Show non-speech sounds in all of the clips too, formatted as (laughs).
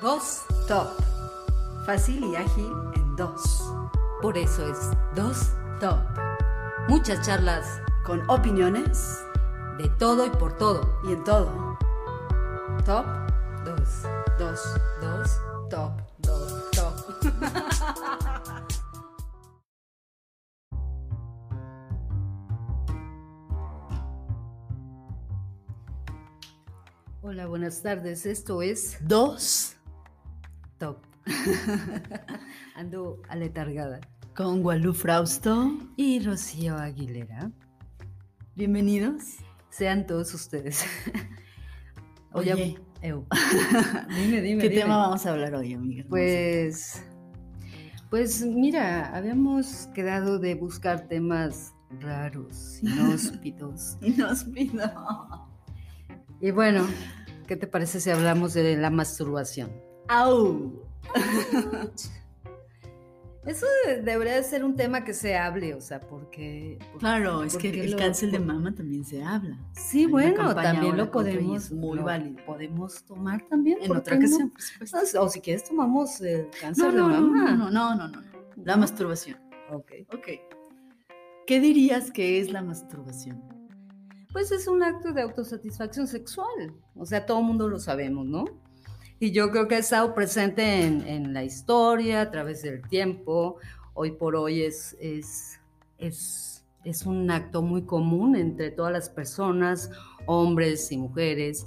Dos Top. Fácil y ágil en dos. Por eso es Dos Top. Muchas charlas Con opiniones de todo y por todo. y en todo. Top dos. Dos. Dos. Top. Dos. Top. (laughs) Hola, buenas tardes. Esto es Dos. (laughs) Ando aletargada. con Gualú Frausto. Y Rocío Aguilera. Bienvenidos. Sean todos ustedes. (laughs) Oye. eu. (laughs) dime, dime. ¿Qué dime. tema vamos a hablar hoy, amiga? Pues, pues mira, habíamos quedado de buscar temas raros, inhóspitos. Inhóspito. y bueno, ¿qué te parece si hablamos de la masturbación? ¡Au! (laughs) Eso debería de ser un tema que se hable, o sea, porque... porque- Claro, es que el lo- cáncer de mama también se habla. Sí, Hay bueno, también lo podemos... muy lo válido. Podemos tomar también. En ¿por otra no? ocasión, por supuesto. O si quieres tomamos el cáncer No, no, de mama. no, no, no, no, no. La masturbación. Ok. Ok. ¿Qué dirías que es la masturbación? Pues es un acto de autosatisfacción sexual. O sea, todo el mundo lo sabemos, ¿no? Y yo creo que ha estado presente en, en la historia, a través del tiempo. Hoy por hoy es, es, es, es un acto muy común entre todas las personas, hombres y mujeres.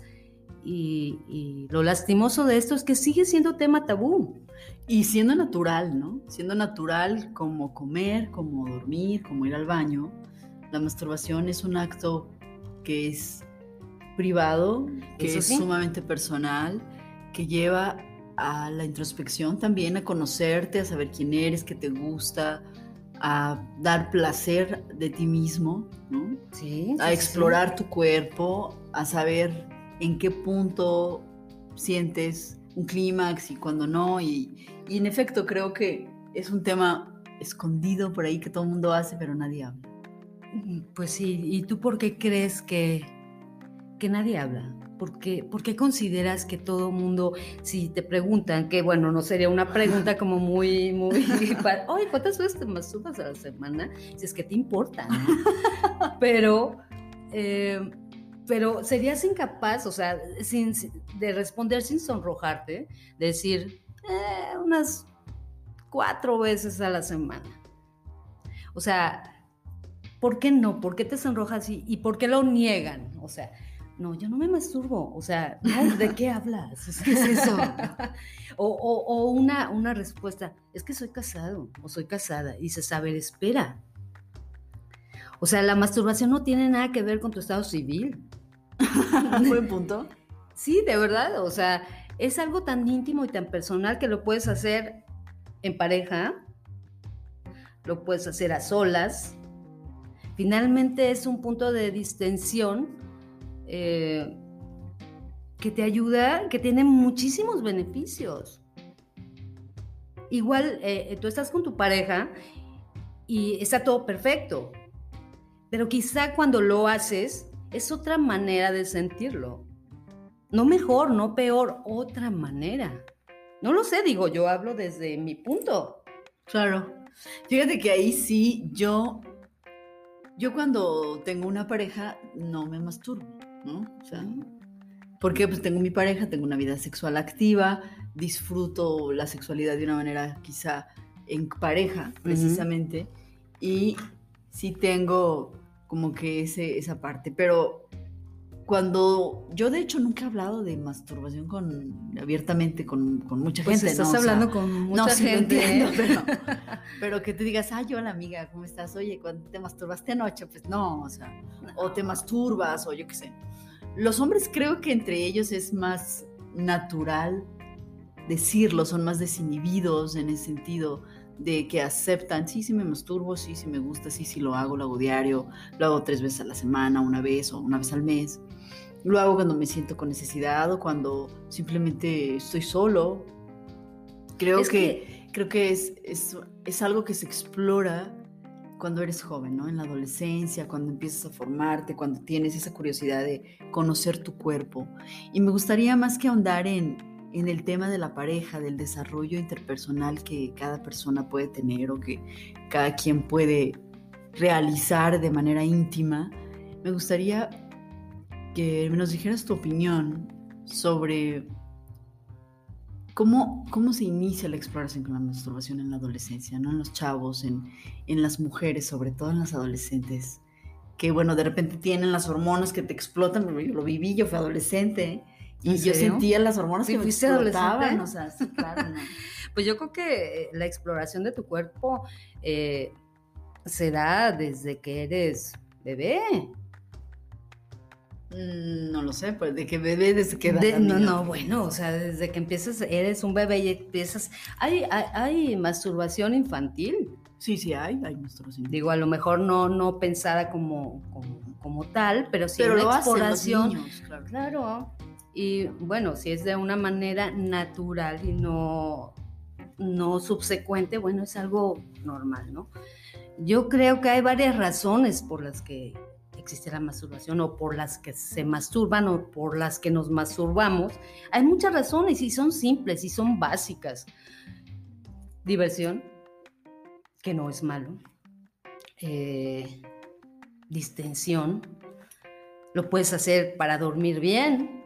Y, y lo lastimoso de esto es que sigue siendo tema tabú. Y siendo natural, ¿no? Siendo natural como comer, como dormir, como ir al baño, la masturbación es un acto que es privado, que Eso es sí. sumamente personal, que lleva a la introspección también, a conocerte, a saber quién eres, qué te gusta, a dar placer de ti mismo, ¿no? Sí. a explorar tu cuerpo, a saber en qué punto sientes un clímax y cuando no. Y, y en efecto creo que es un tema escondido por ahí que todo el mundo hace, pero nadie habla. Pues sí, ¿y tú por qué crees que, que nadie habla? ¿Por qué, por qué consideras que todo mundo, si te preguntan, que bueno, no sería una pregunta como muy, muy, (laughs) oye, ¿cuántas veces te masturbas a la semana? Si es que te importa, ¿no? (laughs) Pero, eh, pero serías incapaz, o sea, sin, sin- de responder sin sonrojarte, de decir, "Eh, unas cuatro veces a la semana. O sea, ¿por qué no? ¿Por qué te sonrojas y, y por qué lo niegan? O sea, no, yo no me masturbo. O sea, (laughs) no, ¿de qué hablas? ¿Qué es eso? (laughs) o o- o una, una respuesta, es que soy casado o soy casada. Y se sabe, espera. O sea, la masturbación no tiene nada que ver con tu estado civil. (laughs) Buen punto. Sí, de verdad, o sea, es algo tan íntimo y tan personal que lo puedes hacer en pareja, lo puedes hacer a solas. Finalmente es un punto de distensión eh, que te ayuda, que tiene muchísimos beneficios. Igual, eh, tú estás con tu pareja y está todo perfecto, pero quizá cuando lo haces es otra manera de sentirlo. No mejor, no peor, otra manera. No lo sé, digo, yo hablo desde mi punto. Claro. Fíjate que ahí sí yo, yo cuando tengo una pareja no me masturbo, ¿no? O sea, porque pues tengo mi pareja, tengo una vida sexual activa, disfruto la sexualidad de una manera quizá en pareja, precisamente, y sí tengo como que ese, esa parte, pero cuando yo de hecho nunca he hablado de masturbación con abiertamente con, con mucha Pues gente, estás ¿no? O sea, hablando con mucha no, sí gente. entiendo, (laughs) pero, pero que te digas, ay, hola amiga, ¿cómo estás? Oye, cuando te masturbaste anoche, pues no, o sea, o te masturbas, o yo qué sé. Los hombres creo que entre ellos es más natural decirlo, son más desinhibidos en el sentido de que aceptan, sí, sí me masturbo, sí, sí me gusta, sí, sí lo hago, lo hago diario, lo hago tres veces a la semana, una vez o una vez al mes. Lo hago cuando me siento con necesidad o cuando simplemente estoy solo. Creo Es que, creo que es, es, es algo que se explora cuando eres joven, ¿no? En la adolescencia, cuando empiezas a formarte, cuando tienes esa curiosidad de conocer tu cuerpo. Y me gustaría más que ahondar en, en el tema de la pareja, del desarrollo interpersonal que cada persona puede tener o que cada quien puede realizar de manera íntima, me gustaría que nos dijeras tu opinión sobre cómo, cómo se inicia la exploración con la masturbación en la adolescencia, ¿no? En los chavos, en, en las mujeres, sobre todo en las adolescentes, que bueno, de repente tienen las hormonas que te explotan, yo lo viví, yo fui adolescente, y yo sentía las hormonas que me explotaban, o sea, sí, claro, (laughs) Pues yo creo que eh, la exploración de tu cuerpo eh, se da desde que eres bebé. Mm, no lo sé, pues de que bebé desde que No, no, bueno, o sea, desde que empiezas, eres un bebé y empiezas. Hay, hay, masturbación infantil. Sí, sí, hay, hay masturbación. Digo, a lo mejor no, no pensada como, como, tal, pero sí pero una exploración. claro. claro. Y bueno, si es de una manera natural y no, no subsecuente, bueno, es algo normal, ¿no? Yo creo que hay varias razones por las que existe la masturbación o por las que se masturban o por las que nos masturbamos. Hay muchas razones y son simples y son básicas. Diversión, que no es malo. Eh, distensión, lo puedes hacer para dormir bien,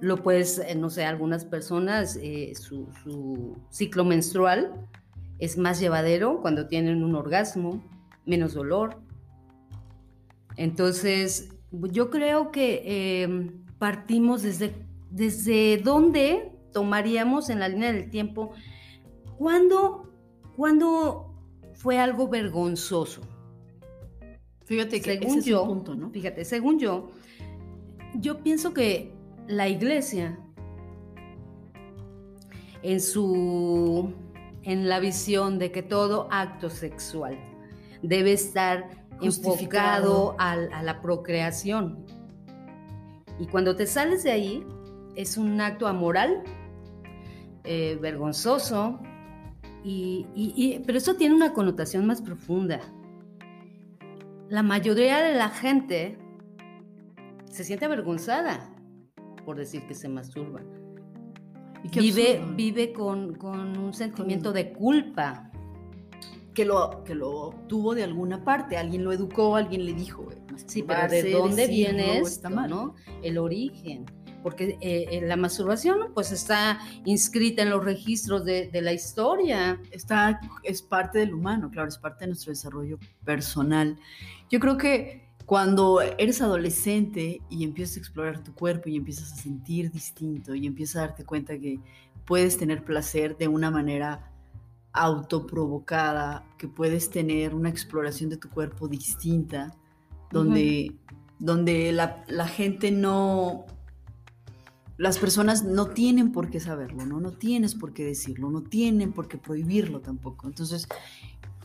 lo puedes, eh, no sé, algunas personas, eh, su, ciclo menstrual es más llevadero cuando tienen un orgasmo, menos dolor. Entonces, yo creo que em, partimos desde, desde dónde tomaríamos en la línea del tiempo, cuando, cuando fue algo vergonzoso. Fíjate que según yo, punto, ¿no? Fíjate, según yo, yo pienso que la iglesia en su en la visión de que todo acto sexual debe estar enfocado a, la procreación. Y cuando te sales de ahí, es un acto amoral, eh, vergonzoso, y, pero eso tiene una connotación más profunda. La mayoría de la gente se siente avergonzada por decir que se masturba. vive, vive con, un sentimiento de culpa. Que lo, que lo tuvo de alguna parte, alguien lo educó, alguien le dijo. Sí, pero ¿de dónde viene esto, ¿no? El origen porque eh, eh, la masturbación pues está inscrita en los registros de, de, la historia. Está, es parte del humano, claro, es parte de nuestro desarrollo personal. Yo creo que cuando eres adolescente y empiezas a explorar tu cuerpo y empiezas a sentir distinto y empiezas a darte cuenta que puedes tener placer de una manera autoprovocada, que puedes tener una exploración de tu cuerpo distinta, donde, donde la, la, gente no, las personas no tienen por qué saberlo, ¿no? No tienes por qué decirlo, no tienen por qué prohibirlo tampoco. Entonces,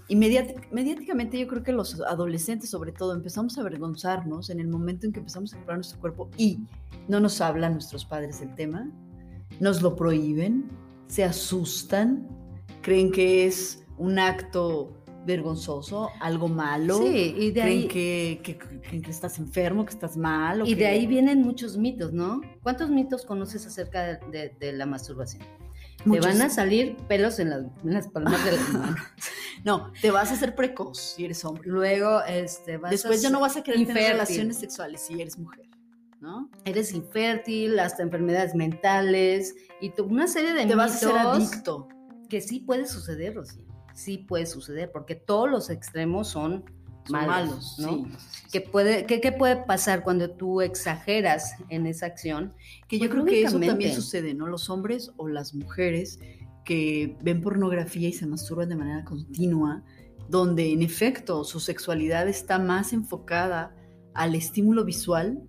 mediáticamente yo creo que los adolescentes sobre todo empezamos a avergonzarnos en el momento en que empezamos a explorar nuestro cuerpo y no nos hablan nuestros padres del tema, nos lo prohíben, se asustan, creen que es un acto vergonzoso, algo malo. Sí, y de ahí... Que, que, que, estás enfermo, que estás mal. y de ahí vienen muchos mitos, ¿no? ¿Cuántos mitos conoces acerca de la masturbación? Te van a salir pelos en las, palmas de las manos. (laughs) no, te vas a hacer precoz si eres hombre. Luego, este, vas Después ya no vas a querer tener relaciones sexuales si eres mujer, ¿no? Eres infértil, hasta enfermedades mentales y una serie de te vas a ser adicto. Que sí puede suceder, Rocío. Sí puede suceder, porque todos los extremos son malos, ¿no? ¿Qué, puede, qué, puede pasar cuando tú exageras en esa acción? Que yo creo que eso también sucede, ¿no? Los hombres o las mujeres que ven pornografía y se masturban de manera continua, donde en efecto su sexualidad está más enfocada al estímulo visual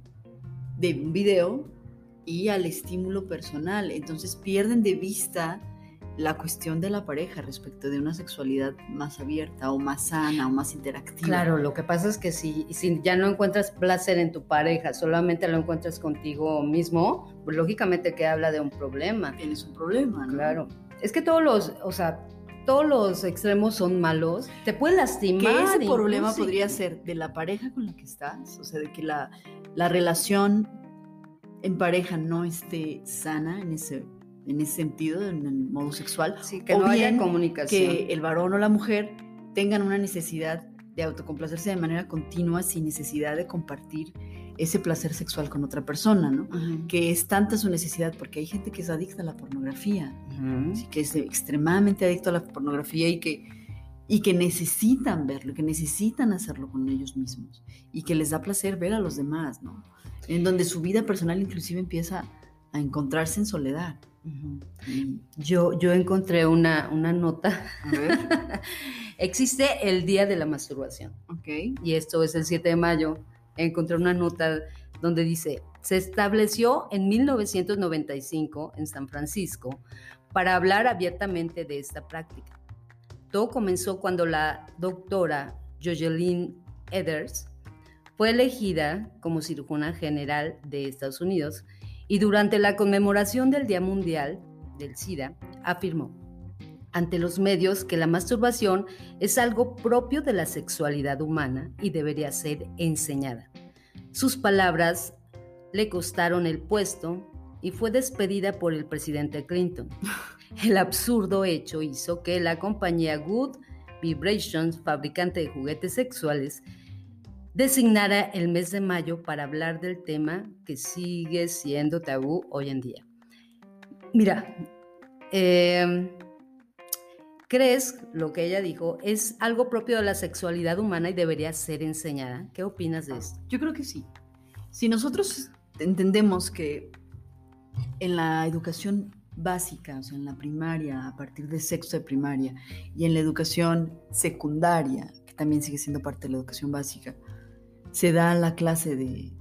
de un video y al estímulo personal. Entonces pierden de vista la cuestión de la pareja respecto de una sexualidad más abierta o más sana o más interactiva. Claro, lo que pasa es que si, si ya no encuentras placer en tu pareja, solamente lo encuentras contigo mismo, pues lógicamente que habla de un problema. Tienes un problema, ¿no? Claro. Es que todos los, o sea, todos los extremos son malos, te pueden lastimar. Que ese problema podría ser de la pareja con la que estás, o sea, de que la, la relación en pareja no esté sana en ese en ese sentido, en el modo sexual. Sí, que o no haya bien comunicación. que el varón o la mujer tengan una necesidad de autocomplacerse de manera continua sin necesidad de compartir ese placer sexual con otra persona, ¿no? Ujú. Que es tanta su necesidad, porque hay gente que es adicta a la pornografía, Ujú. sí, que es extremadamente adicto a la pornografía y que, y que necesitan verlo, que necesitan hacerlo con ellos mismos y que les da placer ver a los demás, ¿no? En donde su vida personal inclusive empieza a encontrarse en soledad. Y, Yo, yo encontré una, una nota. a ver, (laughs) Existe el Día de la Masturbación. ok. y esto es el 7 de mayo, encontré una nota donde dice, se estableció en 1995 en San Francisco para hablar abiertamente de esta práctica. Todo comenzó cuando la doctora Jocelyn Eders fue elegida como cirujana general de Estados Unidos y durante la conmemoración del Día Mundial del SIDA afirmó ante los medios que la masturbación es algo propio de la sexualidad humana y debería ser enseñada. Sus palabras le costaron el puesto y fue despedida por el presidente Clinton. (laughs) El absurdo hecho hizo que la compañía Good Vibrations, fabricante de juguetes sexuales, designara el mes de mayo para hablar del tema que sigue siendo tabú hoy en día. Mira, eh, ¿crees lo que ella dijo es algo propio de la sexualidad humana y debería ser enseñada? ¿Qué opinas de esto? Yo creo que sí. Si nosotros entendemos que en la educación básica, o sea, en la primaria, a partir de sexto de primaria, y en la educación secundaria, que también sigue siendo parte de la educación básica, se da la clase de...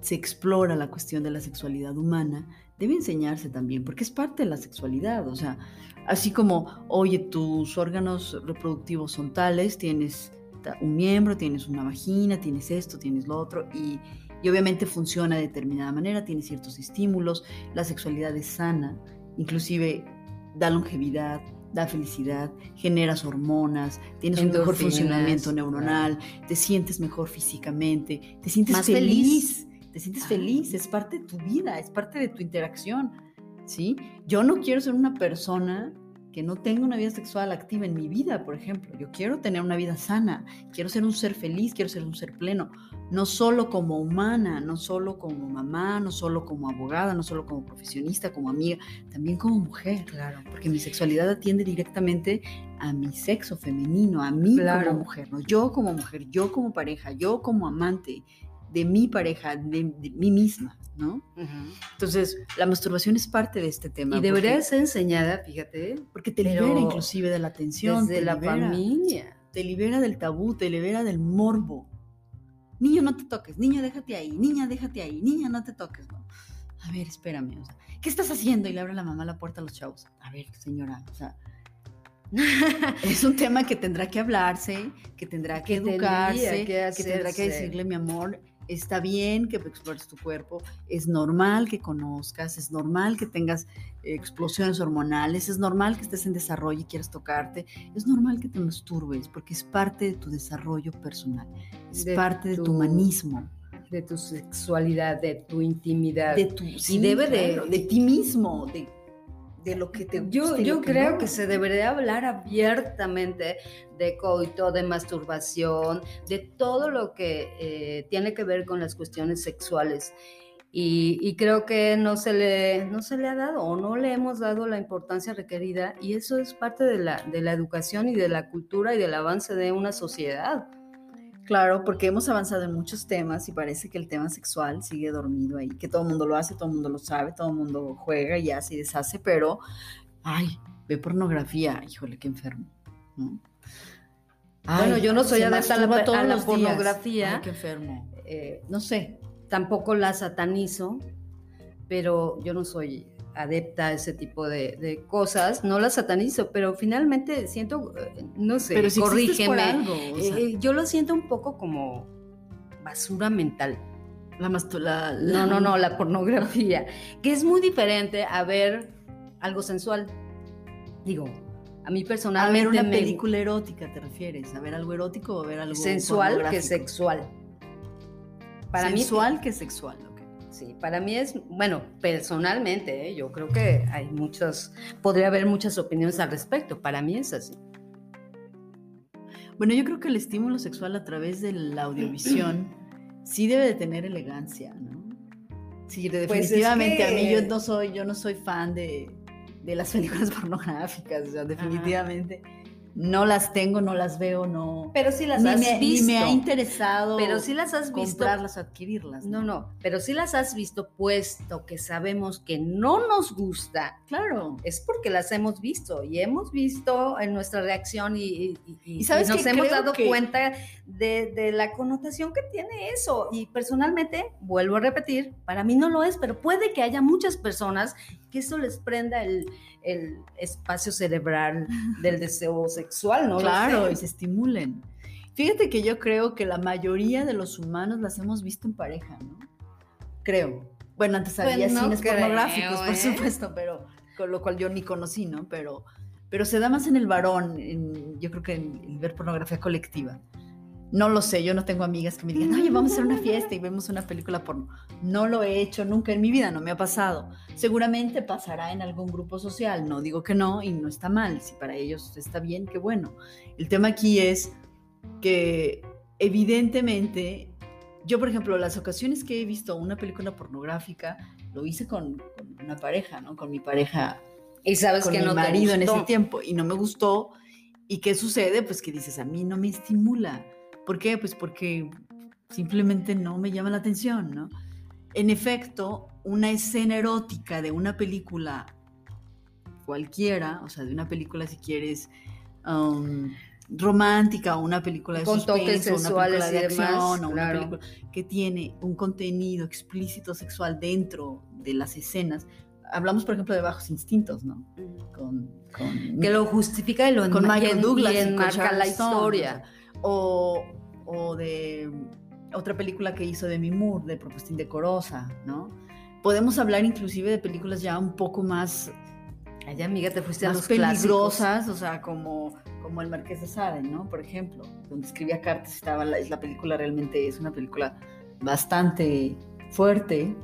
se explora la cuestión de la sexualidad humana, debe enseñarse también, porque es parte de la sexualidad, o sea, así como, oye, tus órganos reproductivos son tales, tienes un miembro, tienes una vagina, tienes esto, tienes lo otro, y, y obviamente funciona de determinada manera, tiene ciertos estímulos, la sexualidad es sana, inclusive da longevidad, da felicidad, generas hormonas, tienes un mejor funcionamiento neuronal, te sientes mejor físicamente, te sientes Más feliz, te sientes Ah. feliz, es parte de tu vida, es parte de tu interacción, ¿sí? Yo no quiero ser una persona que no tenga una vida sexual activa en mi vida, por ejemplo. Yo quiero tener una vida sana, quiero ser un ser feliz, quiero ser un ser pleno, no solo como humana, no solo como mamá, no solo como abogada, no solo como profesionista, como amiga, también como mujer. Claro. Porque mi sexualidad atiende directamente a mi sexo femenino, a mí Claro. como mujer, ¿no? Yo como mujer, yo como pareja, yo como amante de mi pareja, de, de mí misma, ¿no? Entonces, la masturbación es parte de este tema. Y debería ser enseñada, fíjate, porque te libera inclusive de la tensión. desde te la libera, familia. Te libera del tabú, te libera del morbo. Niño, no te toques, niño, déjate ahí, niña, déjate ahí, niña, no te toques, ¿no? A ver, espérame, o sea, ¿qué estás haciendo? Y le abre la mamá la puerta a los chavos. A ver, señora, o sea, (laughs) es un tema que tendrá que hablarse, que tendrá que, educarse, que que, tendrá que decirle, mi amor, está bien que explores tu cuerpo, es normal que conozcas, es normal que tengas explosiones hormonales, es normal que estés en desarrollo y quieras tocarte, es normal que te masturbes, porque es parte de tu desarrollo personal, es De parte de tu humanismo, De tu sexualidad, de tu intimidad. de tu... y debe de- de ti mismo, de, de lo que te Yo, gusta yo lo creo no. que se debería hablar abiertamente de coito, de masturbación, de todo lo que eh, tiene que ver con las cuestiones sexuales. Y, y creo que no se, le, no se le ha dado o no le hemos dado la importancia requerida y eso es parte de la, de la educación y de la cultura y del avance de una sociedad. Claro, porque hemos avanzado en muchos temas y parece que el tema sexual sigue dormido ahí, que todo el mundo lo hace, todo el mundo lo sabe, todo el mundo juega y hace y deshace, pero, ay, ve pornografía, híjole, qué enfermo. ¿no? Bueno, yo no soy adepta a la- a la pornografía. Ay, qué enfermo. Eh, No sé, tampoco la satanizo, pero yo no soy adepta a ese tipo de, de cosas, no la satanizo, pero finalmente siento, eh, no sé, pero si corrígeme, algo, o sea, eh, yo lo siento un poco como basura mental. la mastu- la- la- No, no, no, la pornografía, que es muy diferente a ver algo sensual. Digo, a mí A personalmente ver una me- película erótica, ¿te refieres? ¿A ver algo erótico o a ver algo sensual que sexual. Para mí Sensual que sexual. Sí. Para mí es, bueno, personalmente, ¿eh? yo creo que hay muchas, podría haber muchas opiniones al respecto. Para mí es así. Bueno, yo creo que el estímulo sexual a través de la audiovisión (clears throat) sí debe de tener elegancia, ¿no? Sí, Pues es definitivamente a mí yo no soy, yo no soy fan de, de las (laughs) películas pornográficas, o sea, definitivamente no las tengo, no las veo, no. Pero sí las ni, has me, ni visto. me ha interesado pero sí las has visto. comprarlas o adquirirlas. No, no, pero sí las has visto puesto que sabemos que no nos gusta. Claro. Es porque las hemos visto y hemos visto en nuestra reacción y, y- y- Y sabes nos que hemos dado que- cuenta de, de la connotación que tiene eso. Y personalmente, vuelvo a repetir, para mí no lo es, pero puede que haya muchas personas que eso les prenda el, el espacio cerebral del (laughs) deseo sexual, ¿no? Claro, y se estimulen. Fíjate que yo creo que la mayoría de los humanos las hemos visto en pareja, ¿no? Creo. Bueno, antes había Pues no cines creo, pornográficos, por ¿eh? supuesto, pero con lo cual yo ni conocí, ¿no? Pero, pero se da más en el varón, en- yo creo que en, en ver pornografía colectiva. No lo sé, yo no tengo amigas que me digan, oye, vamos a hacer una fiesta y vemos una película porno. No lo he hecho nunca en mi vida, no me ha pasado. Seguramente pasará en algún grupo social, no digo que no y no está mal. Si para ellos está bien, qué bueno. El tema aquí es que evidentemente, yo por ejemplo, las ocasiones que he visto una película pornográfica, lo hice con, con una pareja, ¿no? Con mi pareja Y sabes con que mi no te marido en ese tiempo y no me gustó. ¿Y qué sucede? Pues que dices, a mí no me estimula. ¿Por qué? Pues porque simplemente no me llama la atención, ¿no? En efecto, una escena erótica de una película cualquiera, o sea, de una película si quieres um, romántica o una película de Con toques suspenso, una película de y demás, acción o una claro. película que tiene un contenido explícito sexual dentro de las escenas. Hablamos, por ejemplo, de Bajos Instintos, ¿no? Con, con, Que lo justifica y lo con Michael Douglas y y enmarca la historia. O, o de otra película que hizo Demi Moore, de Propuesta Indecorosa, ¿no? Podemos hablar inclusive de películas ya un poco más, Ay, amiga, te fuiste a más los clásicos. peligrosas, o sea, como, como El Marqués de Sade, ¿no? Por ejemplo, donde escribía cartas, estaba la, la película realmente es una película bastante fuerte.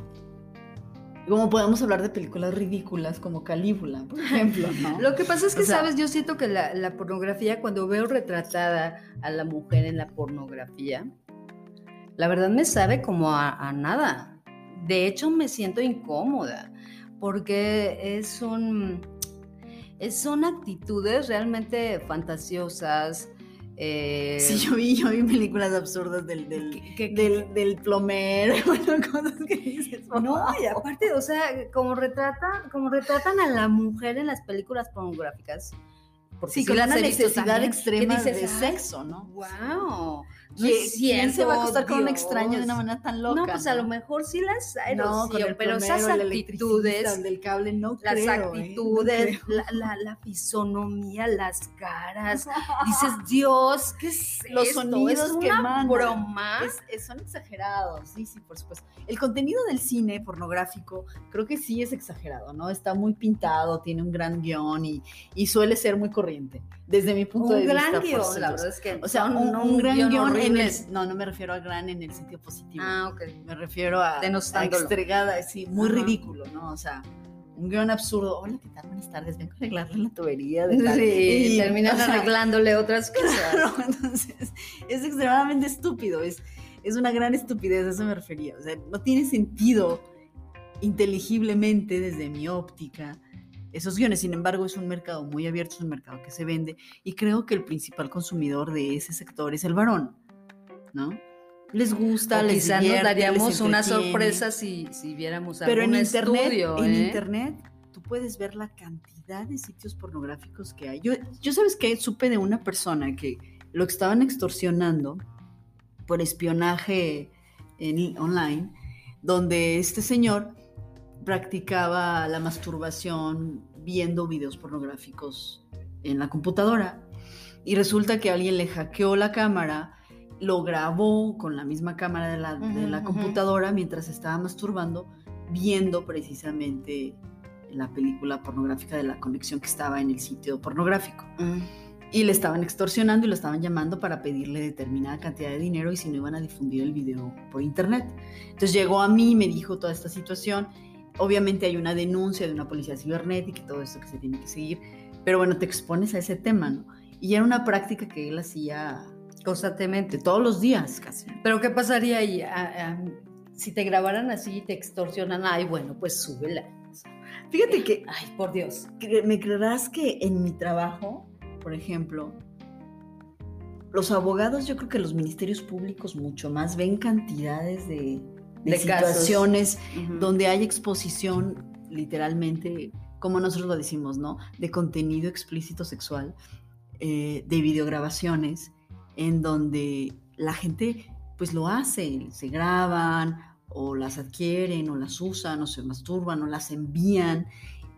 Como podemos hablar de películas ridículas como Calígula, por (laughs) ejemplo, ¿no? Lo que pasa es que, O sea- sabes, yo siento que la, la pornografía, cuando veo retratada a la mujer en la pornografía, la verdad me sabe como a, a nada. De hecho, me siento incómoda, porque es un, son actitudes realmente fantasiosas. Eh, Sí, yo vi, yo vi películas absurdas del, del, que- que- del, del plomero, (laughs) bueno, cosas que dices. No, y aparte, o sea, como retratan, como retratan a la mujer en las películas pornográficas. porque Sí, con las una necesidad también, extrema dices, de "Ay, sexo, ¿no? Wow. No ¿Quién, se va a acostar con un extraño de una manera tan loca? No, pues a lo mejor sí las hay, No, pero esas actitudes, el del cable, no las creo, ¿eh? No actitudes, creo. la, la, la fisonomía, las caras, (laughs) dices, Dios, ¿qué es Los esto? sonidos ¿Es que broma? Es- es- son exagerados, sí, sí, por supuesto. El contenido del cine pornográfico creo que sí es exagerado, ¿no? Está muy pintado, tiene un gran guion y, y suele ser muy corriente, desde mi punto un de gran vista. por guion, la verdad es que O sea, un, un gran guion, en el... horribles. No, no me refiero a gran en el sentido positivo. Ah, ok. Me refiero a, a extregada, sí, muy Ajá. ridículo, ¿no? O sea, un guion absurdo. Hola, ¿qué tal? Buenas tardes. Vengo a arreglarle la tubería de tal. Sí, Y, o sea, arreglándole otras cosas. Claro, (laughs) entonces es extremadamente estúpido, es, es una gran estupidez, a eso me refería. O sea, no tiene sentido inteligiblemente desde mi óptica esos guiones. Sin embargo, es un mercado muy abierto, es un mercado que se vende y creo que el principal consumidor de ese sector es el varón, ¿no? Les gusta, O les quizá nos daríamos una sorpresa si, si viéramos Pero en internet, estudio, en ¿eh? internet, tú puedes ver la cantidad de sitios pornográficos que hay. Yo, yo sabes que supe de una persona que lo estaban extorsionando por espionaje en, online, donde este señor practicaba la masturbación viendo videos pornográficos en la computadora. Y resulta que alguien le hackeó la cámara, lo grabó con la misma cámara de la, de computadora mientras estaba masturbando, viendo precisamente la película pornográfica de la conexión que estaba en el sitio pornográfico. Mm. y le estaban extorsionando y lo estaban llamando para pedirle determinada cantidad de dinero y si no iban a difundir el video por internet. Entonces llegó a mí y me dijo toda esta situación. Obviamente hay una denuncia de una policía cibernética y todo esto que se tiene que seguir, pero bueno, te expones a ese tema, ¿no? Y era una práctica que él hacía Constantemente. todos los días casi. Pero ¿qué pasaría ahí? A- a- si te grabaran así y te extorsionan, ay, bueno, pues súbela. Fíjate que Ay, por Dios. me creerás que en mi trabajo, por ejemplo, los abogados, yo creo que los ministerios públicos mucho más ven cantidades de, de situaciones donde hay exposición, literalmente, como nosotros lo decimos, ¿no? De contenido explícito sexual, eh, de videograbaciones, en donde la gente pues lo hace, se graban o las adquieren o las usan o se masturban o las envían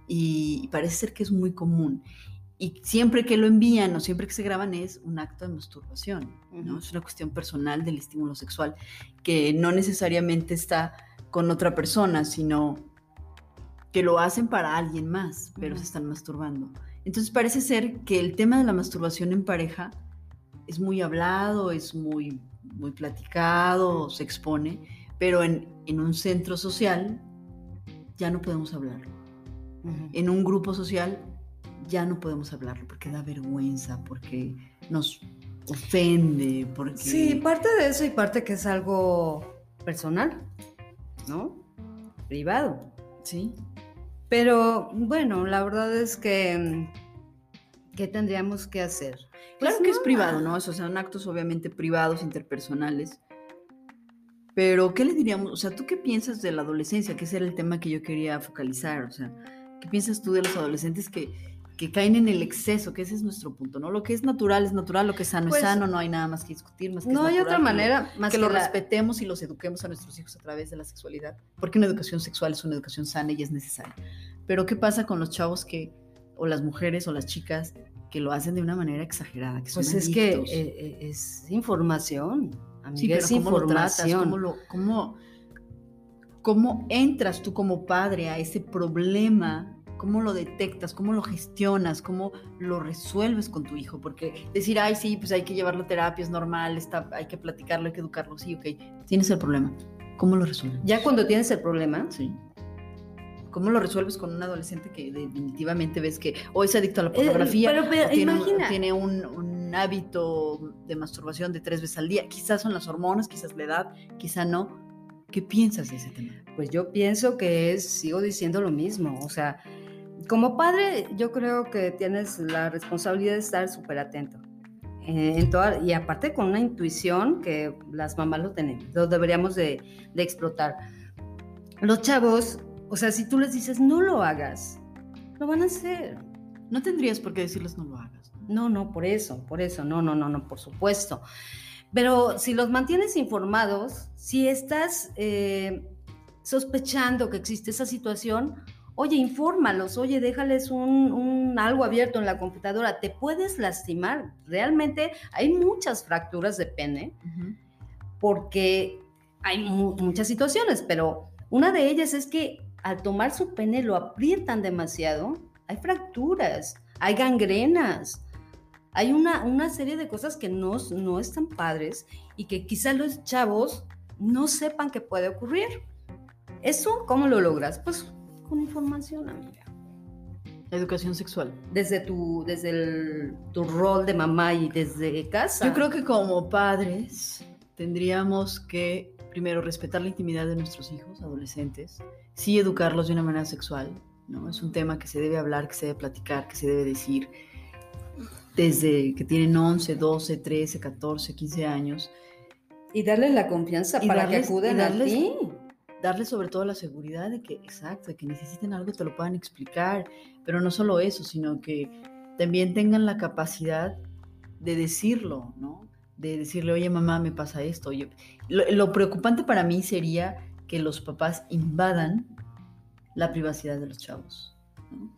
y parece ser que es muy común. Y siempre que lo envían o siempre que se graban es un acto de masturbación, ¿no? Es una cuestión personal del estímulo sexual que no necesariamente está con otra persona, sino que lo hacen para alguien más, pero se están masturbando. Entonces parece ser que el tema de la masturbación en pareja es muy hablado, es muy, muy platicado, se expone, pero en, en un centro social ya no podemos hablarlo. En un grupo social ya no podemos hablarlo porque da vergüenza, porque nos ofende, porque... Sí, parte de eso y parte que es algo personal, ¿no? Privado. sí. Pero bueno, la verdad es que mm, ¿qué tendríamos que hacer? Claro Pues que es nada. privado, ¿no? Esos son actos obviamente privados, interpersonales. Pero, ¿qué le diríamos? O sea, ¿tú qué piensas de la adolescencia? Que ese era el tema que yo quería focalizar. O sea, ¿qué piensas tú de los adolescentes que, que caen en el exceso? Que ese es nuestro punto, ¿no? Lo que es natural es natural, lo que es sano Pues, es sano, no hay nada más que discutir, más que No es hay natural, otra que lo- manera más que que, lo la- respetemos y los eduquemos a nuestros hijos a través de la sexualidad, porque una educación sexual es una educación sana y es necesaria. Pero ¿qué pasa con los chavos que, o las mujeres o las chicas que lo hacen de una manera exagerada? Que son Pues es que adictos? eh, eh, es información, amiga, Sí, pero es ¿cómo lo tratas? información. ¿Cómo, lo- cómo, cómo entras tú como padre a ese problema? ¿Cómo lo detectas? ¿Cómo lo gestionas? ¿Cómo lo resuelves con tu hijo? Porque decir, ay, sí, pues hay que llevarlo a terapia, es normal, está, hay que platicarlo, hay que educarlo, sí, ok. Tienes el problema. ¿Cómo lo resuelves? Ya cuando tienes el problema, Sí. ¿Cómo lo resuelves con un adolescente que definitivamente ves que o es adicto a la pornografía Eh, pero, pero o tiene, un- tiene un, un hábito de masturbación de tres veces al día? Quizás son las hormonas, quizás la edad, quizá no. ¿Qué piensas de ese tema? Pues yo pienso que es, sigo diciendo lo mismo, o sea, como padre yo creo que tienes la responsabilidad de estar súper atento. eh, en toda- y aparte con una intuición que las mamás lo tenemos, lo deberíamos de, de explotar. Los chavos, o sea, si tú les dices no lo hagas, lo van a hacer. No tendrías por qué decirles no lo hagas. ¿no? No, por eso, por eso, no, no, no, no, por supuesto. Pero si los mantienes informados, si estás eh, sospechando que existe esa situación, oye, infórmalos, oye, déjales un, un algo abierto en la computadora, te puedes lastimar. Realmente hay muchas fracturas de pene porque hay mu- muchas situaciones, pero una de ellas es que al tomar su pene lo aprietan demasiado, hay fracturas, hay gangrenas, hay una, una serie de cosas que no, no están padres y que quizá los chavos no sepan que puede ocurrir. ¿Eso cómo lo logras? Pues con información, amiga. La educación sexual. Desde tu, desde el- tu rol de mamá y desde casa. Yo creo que como padres tendríamos que primero respetar la intimidad de nuestros hijos, adolescentes, sí educarlos de una manera sexual, ¿no? Es un tema que se debe hablar, que se debe platicar, que se debe decir desde que tienen 11, 12, 13, 14, 15 años, Y darles la confianza Y para darles- que acuden y darles- a ti. darles sobre todo la seguridad de que, exacto, de que necesiten algo, te lo puedan explicar, pero no solo eso, sino que también tengan la capacidad de decirlo, ¿no? De decirle, oye mamá, me pasa esto. Lo, lo preocupante para mí sería que los papás invadan la privacidad de los chavos. ¿no?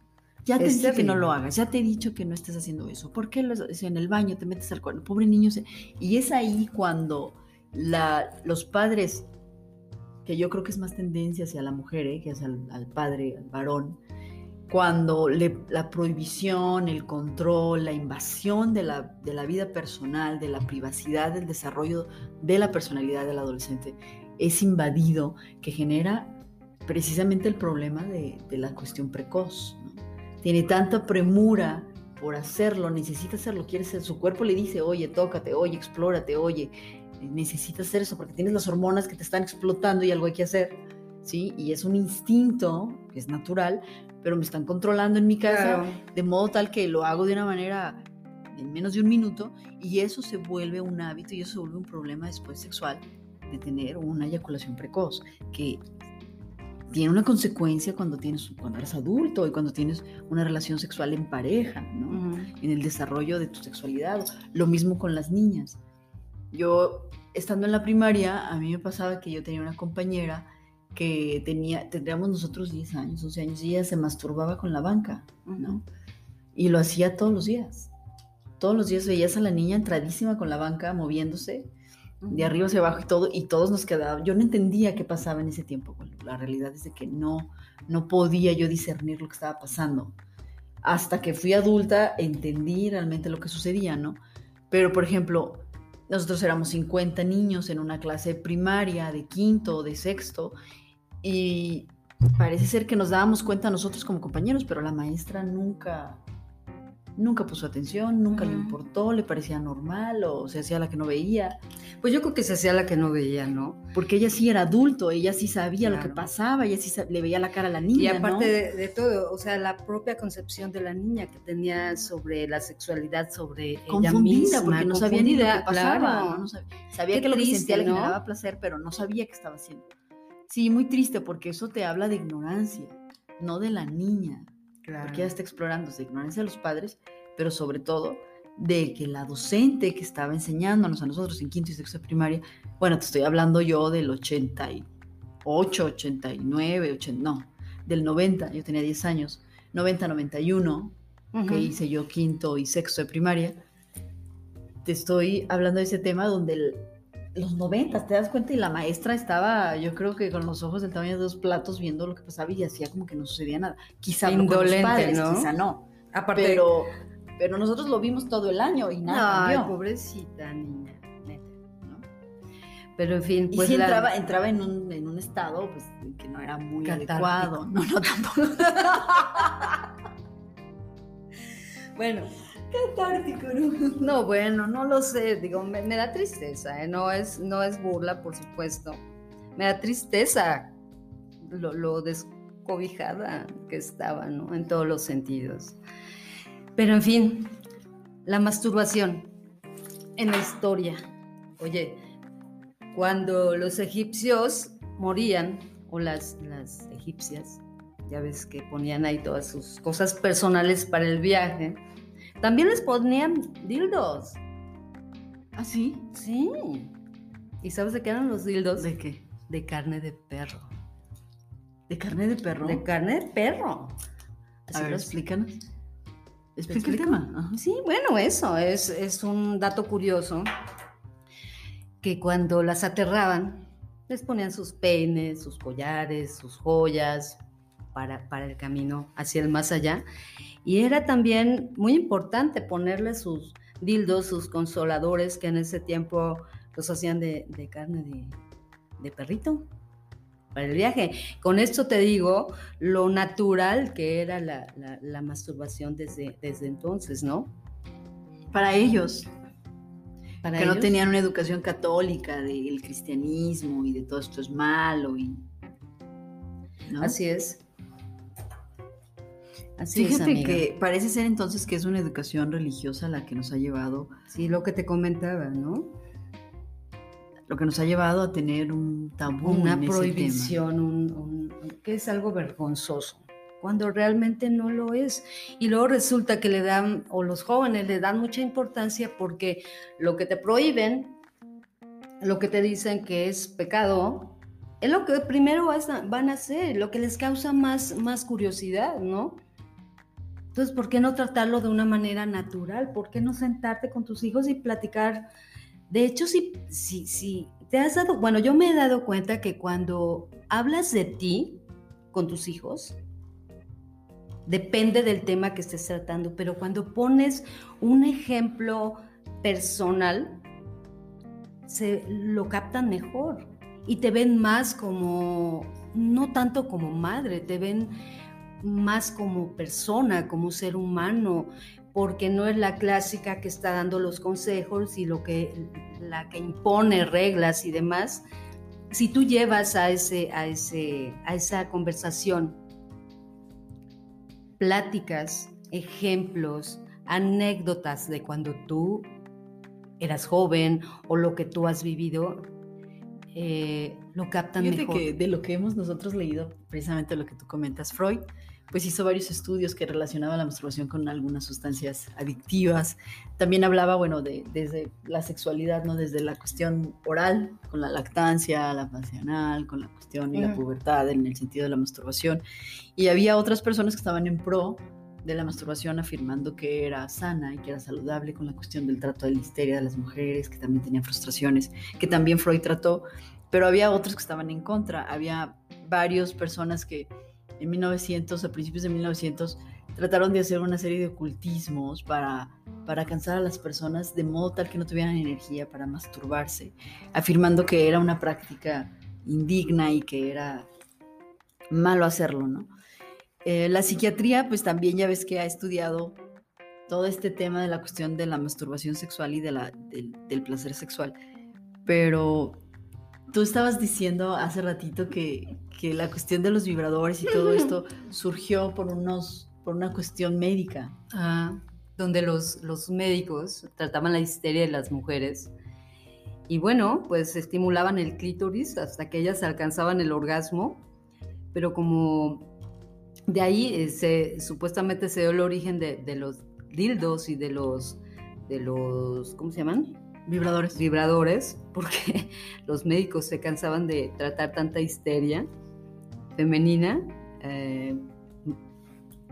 Ya te Es dije que no lo hagas, ya te he dicho que no estés haciendo eso. ¿Por qué en el baño te metes al cuarto? Pobre niño. se- Y es ahí cuando la, los padres que yo creo que es más tendencia hacia la mujer, ¿eh? que hacia el al padre, al varón, cuando la prohibición, el control, la invasión de la, de la, vida personal, de la privacidad, del desarrollo de la personalidad del adolescente es invadido, que genera precisamente el problema de, la cuestión precoz. Tiene tanta premura por hacerlo, necesita hacerlo, quiere ser, su cuerpo le dice, oye, tócate, oye, explórate, oye, necesitas hacer eso porque tienes las hormonas que te están explotando y algo hay que hacer, ¿sí? Y es un instinto que es natural, pero me están controlando en mi casa de modo tal que lo hago de una manera en menos de un minuto y eso se vuelve un hábito y eso se vuelve un problema después sexual de tener una eyaculación precoz que tiene una consecuencia cuando tienes cuando eres adulto y cuando tienes una relación sexual en pareja, ¿no? En el desarrollo de tu sexualidad. Lo mismo con las niñas. Yo estando en la primaria, a mí me pasaba que yo tenía una compañera que tenía, tendríamos nosotros 10 años, 11 años, y ella se masturbaba con la banca, ¿no? Y lo hacía todos los días. Todos los días veías a la niña entradísima con la banca, moviéndose, de arriba hacia abajo y todo, y todos nos quedábamos. Yo no entendía qué pasaba en ese tiempo. Bueno, la realidad es de que no, no podía yo discernir lo que estaba pasando. Hasta que fui adulta, entendí realmente lo que sucedía, ¿no? Pero, por ejemplo, nosotros éramos 50 niños en una clase primaria de quinto o de sexto y parece ser que nos dábamos cuenta nosotros como compañeros, pero la maestra nunca, nunca puso atención, nunca le importó, le parecía normal o se hacía la que no veía. Pues yo creo que se hacía la que no veía, ¿no? Porque ella sí era adulto, ella sí sabía lo que pasaba, ella sí le veía la cara a la niña. Y aparte de, todo, o sea, la propia concepción de la niña que tenía sobre la sexualidad, sobre confundida, ella misma, porque no sabía ni lo que pasaba. sabía, que lo que sentía le generaba placer, pero no sabía qué estaba haciendo. Sí, muy triste, porque eso te habla de ignorancia, no de la niña. Porque ella está explorando de ignorancia de los padres, pero sobre todo de que la docente que estaba enseñándonos a nosotros en quinto y sexto de primaria, bueno, te estoy hablando yo del 88, 89, 80, no, del 90, yo tenía 10 años, 90, 91, que hice yo quinto y sexto de primaria, te estoy hablando de ese tema donde los 90, te das cuenta, y la maestra estaba, yo creo que con los ojos del tamaño de dos platos viendo lo que pasaba y hacía como que no sucedía nada. Quizá Indolente, no, quizá no. Aparte, pero pero nosotros lo vimos todo el año y nada Ay, pobrecita niña, neta, ¿no? Pero en fin, pues. Y sí entraba, entraba en un, en un estado pues, que no era muy adecuado. No, no tampoco. (laughs) bueno. Catártico, ¿no? No, bueno, no lo sé, digo, me, da tristeza, ¿eh? no, es, no es burla, por supuesto. Me da tristeza lo, lo descobijada que estaba, ¿no? En todos los sentidos. Pero en fin, la masturbación en la historia. Oye, cuando los egipcios morían, o las, las egipcias, ya ves que ponían ahí todas sus cosas personales para el viaje, también les ponían dildos. ¿Ah, sí? Sí. ¿Y sabes de qué eran los dildos? ¿De qué? De carne de perro. ¿De carne de perro? De carne de perro. A ver, explícanos. Explica el tema. Sí, bueno, eso es, es un dato curioso que cuando las aterraban, les ponían sus peines, sus collares, sus joyas para, para el camino hacia el más allá. Y era también muy importante ponerle sus dildos, sus consoladores, que en ese tiempo los hacían de, carne de, de perrito para el viaje. Con esto te digo lo natural que era la, masturbación desde, desde entonces, ¿no? Para ellos. Para que no tenían una educación católica del cristianismo y de todo esto es malo y así es así Fíjate que parece ser entonces que es una educación religiosa la que nos ha llevado sí lo que te comentaba no lo que nos ha llevado a tener un tabú. Una prohibición, que es algo vergonzoso, cuando realmente no lo es. Y luego resulta que le dan, o los jóvenes le dan mucha importancia porque lo que te prohíben, lo que te dicen que es pecado, es lo que primero van a hacer, lo que les causa más, más curiosidad, ¿no? Entonces, ¿por qué no tratarlo de una manera natural? ¿Por qué no sentarte con tus hijos y platicar de hecho, si, si, si te has dado, bueno, yo me he dado cuenta que cuando hablas de ti con tus hijos, Depende del tema que estés tratando, pero cuando pones un ejemplo personal, se lo captan mejor y te ven más como, no tanto como madre, te ven más como persona, como ser humano, porque no es la clásica que está dando los consejos y lo que la que impone reglas y demás. Si tú llevas a ese a ese a esa conversación pláticas, ejemplos, anécdotas de cuando tú eras joven o lo que tú has vivido, eh, lo captan Fíjate mejor. que de lo que hemos nosotros leído, precisamente lo que tú comentas, Freud, pues hizo varios estudios que relacionaban la masturbación con algunas sustancias adictivas. También hablaba, bueno, de, desde la sexualidad, ¿no? Desde la cuestión oral, con la lactancia, la pasional, con la cuestión y la pubertad, en el sentido de la masturbación. Y había otras personas que estaban en pro de la masturbación afirmando que era sana y que era saludable con la cuestión del trato de la histeria de las mujeres, que también tenían frustraciones, que también Freud trató, pero había otros que estaban en contra. Había varias personas que en 1900, a principios de 1900, trataron de hacer una serie de ocultismos para, para cansar a las personas de modo tal que no tuvieran energía para masturbarse, afirmando que era una práctica indigna y que era malo hacerlo, ¿no? Eh, la psiquiatría, pues también ya ves que ha estudiado todo este tema de la cuestión de la masturbación sexual y de la, del, del placer sexual, pero tú estabas diciendo hace ratito que, que la cuestión de los vibradores y todo esto surgió por, unos, por una cuestión médica. Ah, donde los, los médicos trataban la histeria de las mujeres. Y bueno, pues estimulaban el clítoris hasta que ellas alcanzaban el orgasmo, pero como de ahí eh, se, supuestamente se dio el origen de, de los dildos y de los, de los, ¿cómo se llaman? Vibradores. Vibradores, (laughs) porque los médicos se cansaban de tratar tanta histeria femenina. eh,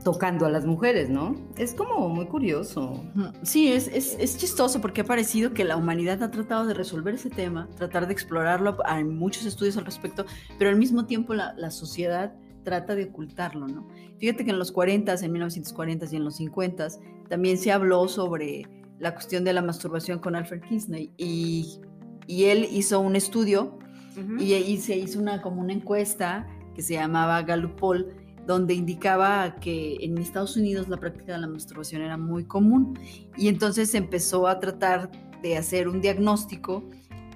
tocando a las mujeres, ¿no? Es como muy curioso. Sí, es, es, es, chistoso porque ha parecido que la humanidad ha tratado de resolver ese tema, tratar de explorarlo, hay muchos estudios al respecto, pero al mismo tiempo la, la sociedad trata de ocultarlo, ¿no? Fíjate que en los 40, en 1940 y en los 50 también se habló sobre la cuestión de la masturbación con Alfred Kinsey. Y, y él hizo un estudio uh -huh. y, y, se hizo una como una encuesta que se llamaba Gallup Poll donde indicaba que en Estados Unidos la práctica de la masturbación era muy común. Y entonces empezó a tratar de hacer un diagnóstico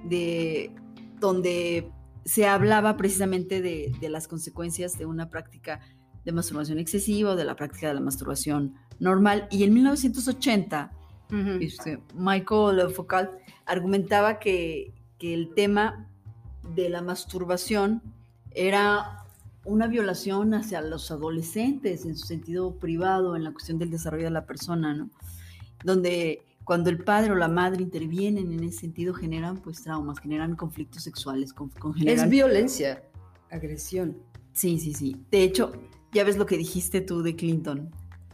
de donde se hablaba precisamente de, de las consecuencias de una práctica de masturbación excesiva o de la práctica de la masturbación normal. Y en 1980 uh -huh. este, Michael Foucault argumentaba que, que el tema de la masturbación era una violación hacia los adolescentes en su sentido privado, en la cuestión del desarrollo de la persona, ¿no? Donde cuando el padre o la madre intervienen en ese sentido generan pues traumas, generan conflictos sexuales. Con, con generan... Es violencia, agresión. Sí, sí, sí. De hecho, ya ves lo que dijiste tú de Clinton,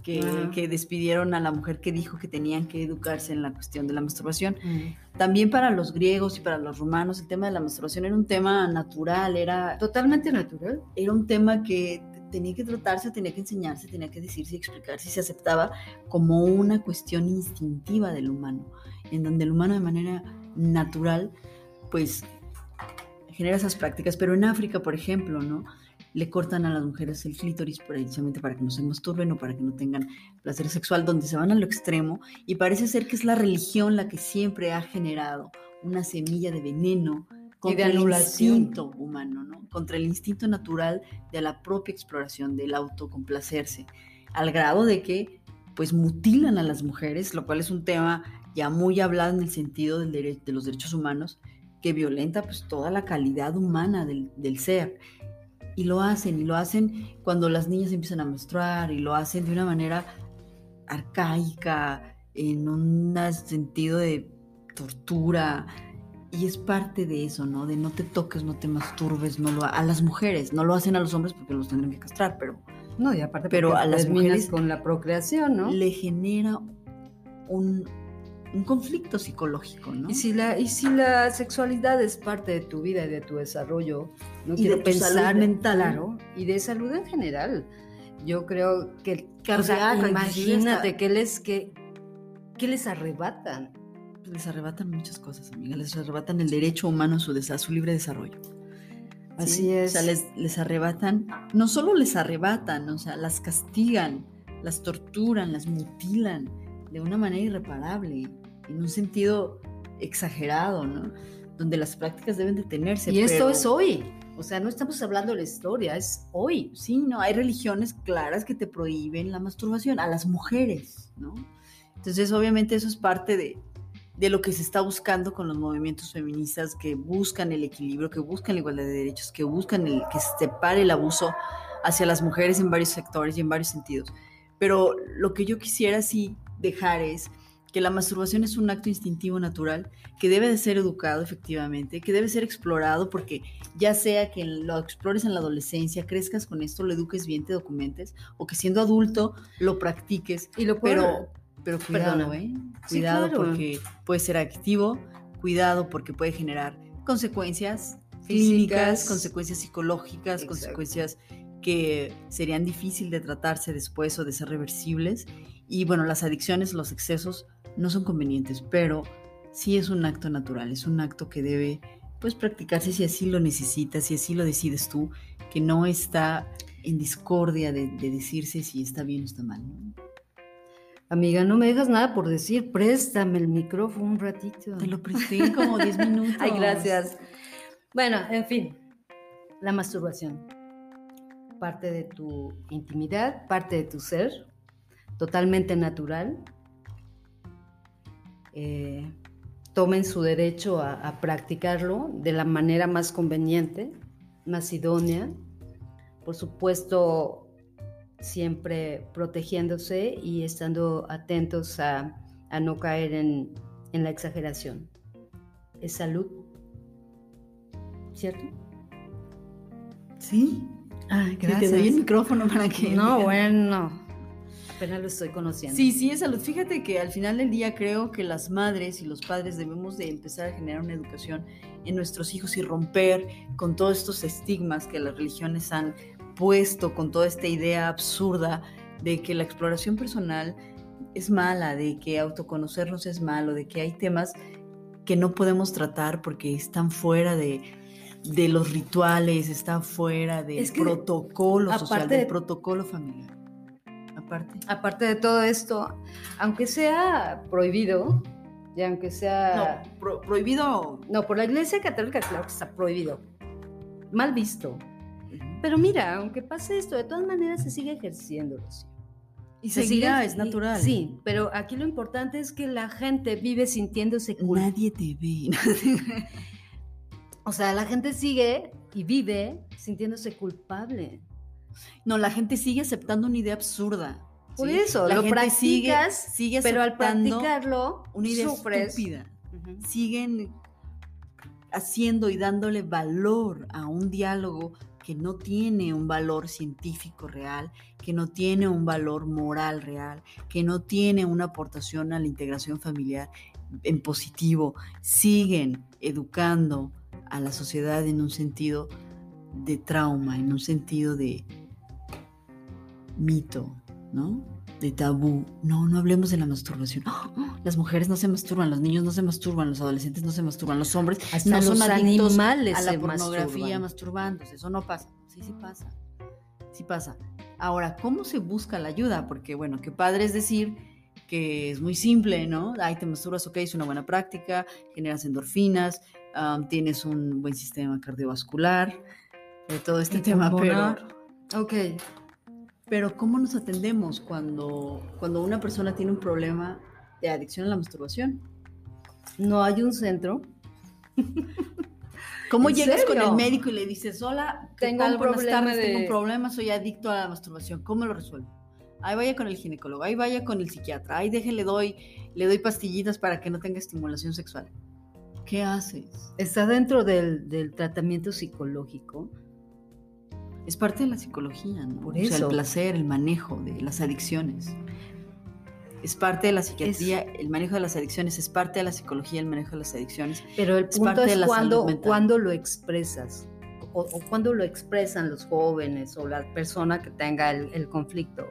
que, que, despidieron a la mujer que dijo que tenían que educarse en la cuestión de la masturbación. Mm. También para los griegos y para los romanos el tema de la masturbación era un tema natural, era totalmente natural. Era un tema que tenía que tratarse, tenía que enseñarse, tenía que decirse y explicarse y se aceptaba como una cuestión instintiva del humano, en donde el humano de manera natural pues genera esas prácticas, pero en África, por ejemplo, ¿no? Le cortan a las mujeres el clítoris precisamente para que no se masturben o para que no tengan placer sexual, donde se van a lo extremo y parece ser que es la religión la que siempre ha generado una semilla de veneno contra el instinto humano, ¿no? contra el instinto natural de la propia exploración, del autocomplacerse, al grado de que pues mutilan a las mujeres, lo cual es un tema ya muy hablado en el sentido del de los derechos humanos, que violenta pues toda la calidad humana del, del ser y lo hacen, y lo hacen cuando las niñas empiezan a menstruar, y lo hacen de una manera arcaica, en un sentido de tortura, y es parte de eso, ¿no? De no te toques, no te masturbes, no lo a las mujeres, no lo hacen a los hombres porque los tendrán que castrar, pero no, y aparte pero a las mujeres con la procreación, ¿no? Le genera un un conflicto psicológico, ¿no? Y si la, y si la sexualidad es parte de tu vida y de tu desarrollo, no y quiero de pensar salud mental, claro, y de salud en general. yo creo que, o sea, imagínate que les que, que les arrebatan. Les arrebatan muchas cosas, amiga. Les arrebatan el derecho humano a su, a su libre desarrollo. Así ¿sí? es. O sea, les, les arrebatan, no solo les arrebatan, o sea, las castigan, las torturan, las mutilan de una manera irreparable, en un sentido exagerado, ¿no? Donde las prácticas deben detenerse. Y esto pero- es hoy. O sea, no estamos hablando de la historia, es hoy. Sí, no, hay religiones claras que te prohíben la masturbación a las mujeres, ¿no? Entonces, obviamente eso es parte de, de lo que se está buscando con los movimientos feministas que buscan el equilibrio, que buscan la igualdad de derechos, que buscan el que se pare el abuso hacia las mujeres en varios sectores y en varios sentidos. Pero lo que yo quisiera sí dejar es que la masturbación es un acto instintivo natural que debe de ser educado efectivamente, que debe ser explorado porque ya sea que lo explores en la adolescencia, crezcas con esto, lo eduques bien, te documentes, o que siendo adulto lo practiques, Y lo pero, pero cuidado, Perdona. ¿eh? Sí, Cuidado claro. porque puede ser adictivo, cuidado porque puede generar consecuencias Físicas. clínicas, consecuencias psicológicas, Exacto. consecuencias que serían difíciles de tratarse después o de ser reversibles. Y bueno, las adicciones, los excesos no son convenientes, pero sí es un acto natural, es un acto que debe pues practicarse si así lo necesitas, si así lo decides tú, que no está en discordia de, de decirse si está bien o está mal. ¿no? Amiga, no me dejas nada por decir, préstame el micrófono un ratito. Te lo presté como 10 (laughs) minutos. Ay, gracias. Bueno, en fin, la masturbación. Parte de tu intimidad, parte de tu ser, totalmente natural. Eh, tomen su derecho a, a practicarlo de la manera más conveniente, más idónea. Por supuesto, siempre protegiéndose y estando atentos a, a no caer en, en la exageración. Es salud, ¿cierto? Sí. Ay, Sí, te doy el micrófono para que... No, bueno, apenas lo estoy conociendo. Sí, sí, es salud. Fíjate que al final del día creo que las madres y los padres debemos de empezar a generar una educación en nuestros hijos y romper con todos estos estigmas que las religiones han puesto, con toda esta idea absurda de que la exploración personal es mala, de que autoconocernos es malo, de que hay temas que no podemos tratar porque están fuera de, de los rituales, están fuera del Es que, protocolo social, del de- protocolo familiar. Aparte. Aparte de todo esto, aunque sea prohibido, y aunque sea... No, pro- prohibido. No, por la Iglesia Católica, claro que está prohibido. Mal visto. Pero mira, aunque pase esto, de todas maneras se sigue ejerciendo. Rocío. Y Se seguirá, sigue- es natural. Sí, pero aquí lo importante es que la gente vive sintiéndose culpable. Nadie te ve. (laughs) O sea, la gente sigue y vive sintiéndose culpable. No, la gente sigue aceptando una idea absurda. Por ¿sí? eso, la lo gente sigue, practicas, sigue pero al practicarlo, una idea sufres. estúpida. Siguen haciendo y dándole valor a un diálogo que no tiene un valor científico real, que no tiene un valor moral real, que no tiene una aportación a la integración familiar en positivo. Siguen educando a la sociedad en un sentido de trauma, en un sentido de mito, ¿no? De tabú. No, no hablemos de la masturbación. ¡Ah! Las mujeres no se masturban, los niños no se masturban, los adolescentes no se masturban, los hombres Hasta no son adictos animales a la pornografía masturban. masturbándose. Eso no pasa. Sí, sí pasa. Sí pasa. Ahora, ¿cómo se busca la ayuda? Porque, bueno, qué padre es decir que es muy simple, ¿no? Ay, te masturbas, ok, es una buena práctica, generas endorfinas, tienes un buen sistema cardiovascular, eh, todo este tema, pero. Ok. Pero ¿cómo nos atendemos cuando, cuando una persona tiene un problema de adicción a la masturbación? No hay un centro. (laughs) ¿Cómo ¿En llegas con serio? el médico y le dices, hola, ¿qué Tengo tal? un Buenas problema tardes, tengo un de- problema, soy adicto a la masturbación. ¿Cómo lo resuelvo? Ahí vaya con el ginecólogo, ahí vaya con el psiquiatra, ahí déjele doy, le doy pastillitas para que no tenga estimulación sexual. ¿Qué haces? Está dentro del, del tratamiento psicológico. Es parte de la psicología, ¿no? Por O sea, el placer, el manejo de las adicciones. Es parte de la psiquiatría, el manejo de las adicciones, es parte de la psicología, el manejo de las adicciones. Pero el Es punto es la cuando, cuando lo expresas o, o cuando lo expresan los jóvenes o la persona que tenga el, el conflicto,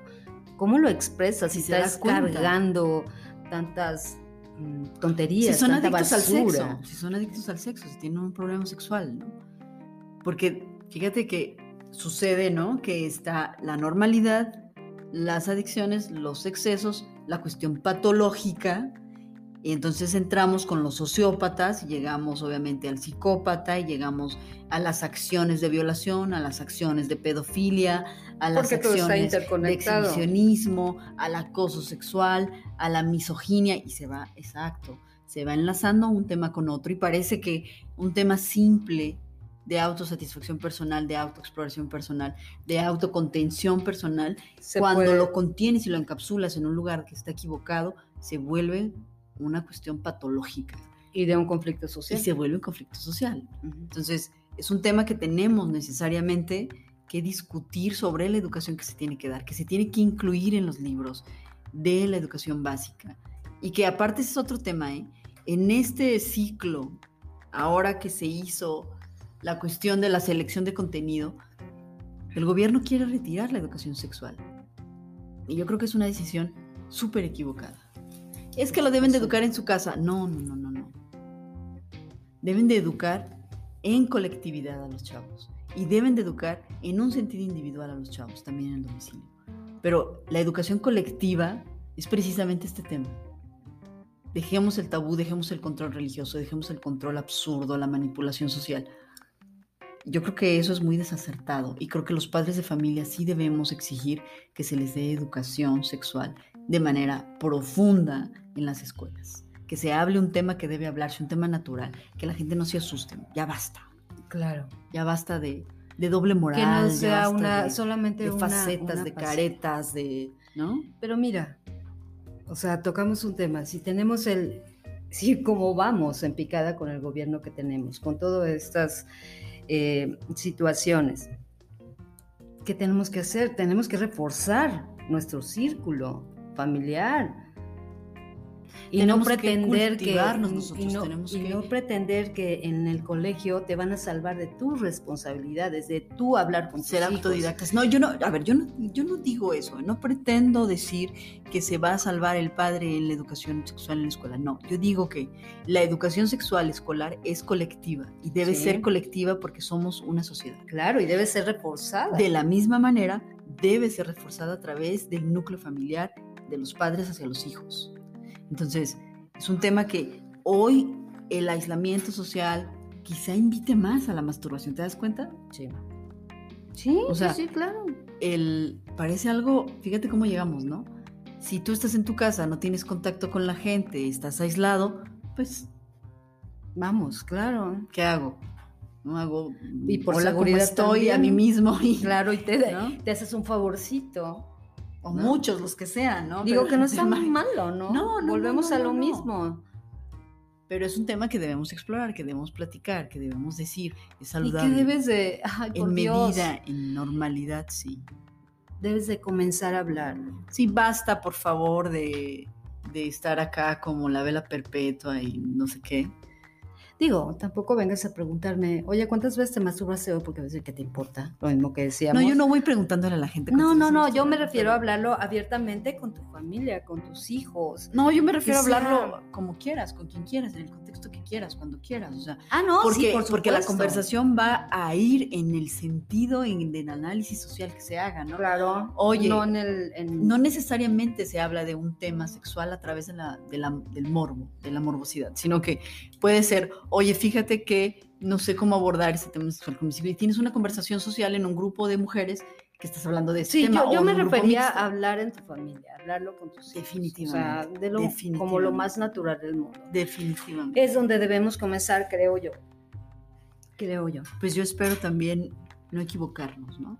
¿cómo lo expresas si estás cargando tantas mm, tonterías, si son tanta adictos al basura? sexo, si son adictos al sexo, si tienen un problema sexual, ¿no? Porque fíjate que sucede, ¿no? Que está la normalidad, las adicciones, los excesos, la cuestión patológica, y entonces entramos con los sociópatas llegamos obviamente al psicópata y llegamos a las acciones de violación, a las acciones de pedofilia, a las Porque acciones de exhibicionismo, al acoso sexual, a la misoginia y se va, exacto, se va enlazando un tema con otro y parece que un tema simple de autosatisfacción personal, de autoexploración personal, de autocontención personal, Se cuando puede- lo contienes y lo encapsulas en un lugar que está equivocado, se vuelve una cuestión patológica y de un conflicto y social. se vuelve un conflicto social. Entonces, es un tema que tenemos necesariamente que discutir sobre la educación que se tiene que dar, que se tiene que incluir en los libros de la educación básica. Y que aparte ese es otro tema, ¿eh? En este ciclo, ahora que se hizo la cuestión de la selección de contenido, el gobierno quiere retirar la educación sexual. Y yo creo que es una decisión súper equivocada. Es que lo deben de educar en su casa. No, no, no, no, no. Deben de educar en colectividad a los chavos. Y deben de educar en un sentido individual a los chavos, también en el domicilio. Pero la educación colectiva es precisamente este tema. Dejemos el tabú, dejemos el control religioso, dejemos el control absurdo, la manipulación social. Yo creo que eso es muy desacertado y creo que los padres de familia sí debemos exigir que se les dé educación sexual de manera profunda en las escuelas. Que se hable un tema que debe hablarse, un tema natural, que la gente no se asuste. Ya basta, Claro. ya basta de, de doble moral. Que no sea una, de, solamente de una, facetas, una de faceta. caretas, de... ¿No? Pero mira, o sea, tocamos un tema. Si tenemos el, si como vamos en picada con el gobierno que tenemos, con todas estas eh, situaciones, ¿qué tenemos que hacer? Tenemos que reforzar nuestro círculo familiar. Y no Tenemos que pretender que, cultivarnos y nosotros, no, tenemos y que- no pretender que en el colegio te van a salvar de tus responsabilidades, de tú hablar con tus ser hijos. autodidactas. No, yo no, a ver, yo no, yo no digo eso, no pretendo decir que se va a salvar el padre en la educación sexual en la escuela, no, yo digo que la educación sexual escolar es colectiva y debe Sí. ser colectiva porque somos una sociedad. Claro, y debe ser reforzada. De la misma manera, debe ser reforzada a través del núcleo familiar de los padres hacia los hijos. Entonces, es un tema que hoy el aislamiento social quizá invite más a la masturbación, ¿te das cuenta? Sí. Sí, O sea, sí, sí, claro. el parece algo, fíjate cómo llegamos, ¿no? Si tú estás en tu casa, no tienes contacto con la gente, estás aislado, pues, Vamos, claro. ¿qué hago? No hago. Y por hola, ¿cómo seguridad estoy a mí mismo y Claro, y te, (laughs) ¿no? te haces un favorcito. O ¿no? muchos los que sean, ¿no? Digo Pero que no está muy malo, ¿no? No, no, Volvemos no, no, a lo mismo. Pero es un tema que debemos explorar, que debemos platicar, que debemos decir, es Y saludable. que debes de, ay, por en Dios, medida, en normalidad, sí. debes de comenzar a hablarlo. Sí, basta, por favor, de, de estar acá como la vela perpetua y no sé qué. Digo, tampoco vengas a preguntarme, oye, ¿cuántas veces te masturbaste hoy? Porque a veces, ¿qué te importa? Lo mismo que decíamos. No, yo no voy preguntándole a la gente. No, no, no, yo me refiero a hablarlo abiertamente con tu familia, con tus hijos. No, yo me refiero a hablarlo como quieras, con quien quieras, en el contexto que quieras, cuando quieras. O sea, Ah, no, porque, sí, por porque la conversación va a ir en el sentido en, del análisis social que se haga, ¿no? Claro. Oye, no en el. en- No necesariamente se habla de un tema sexual a través de la, de la- del morbo, de la morbosidad, sino que puede ser, oye, fíjate que no sé cómo abordar ese tema sexual con mis hijos. Y tienes una conversación social en un grupo de mujeres que estás hablando de ese Sí, tema. yo, yo me refería a hablar en tu familia, hablarlo con tus hijos. Definitivamente, O sea, de lo, como lo más natural del mundo. Definitivamente. Es donde debemos comenzar, creo yo. Creo yo. Pues yo espero también no equivocarnos, ¿no?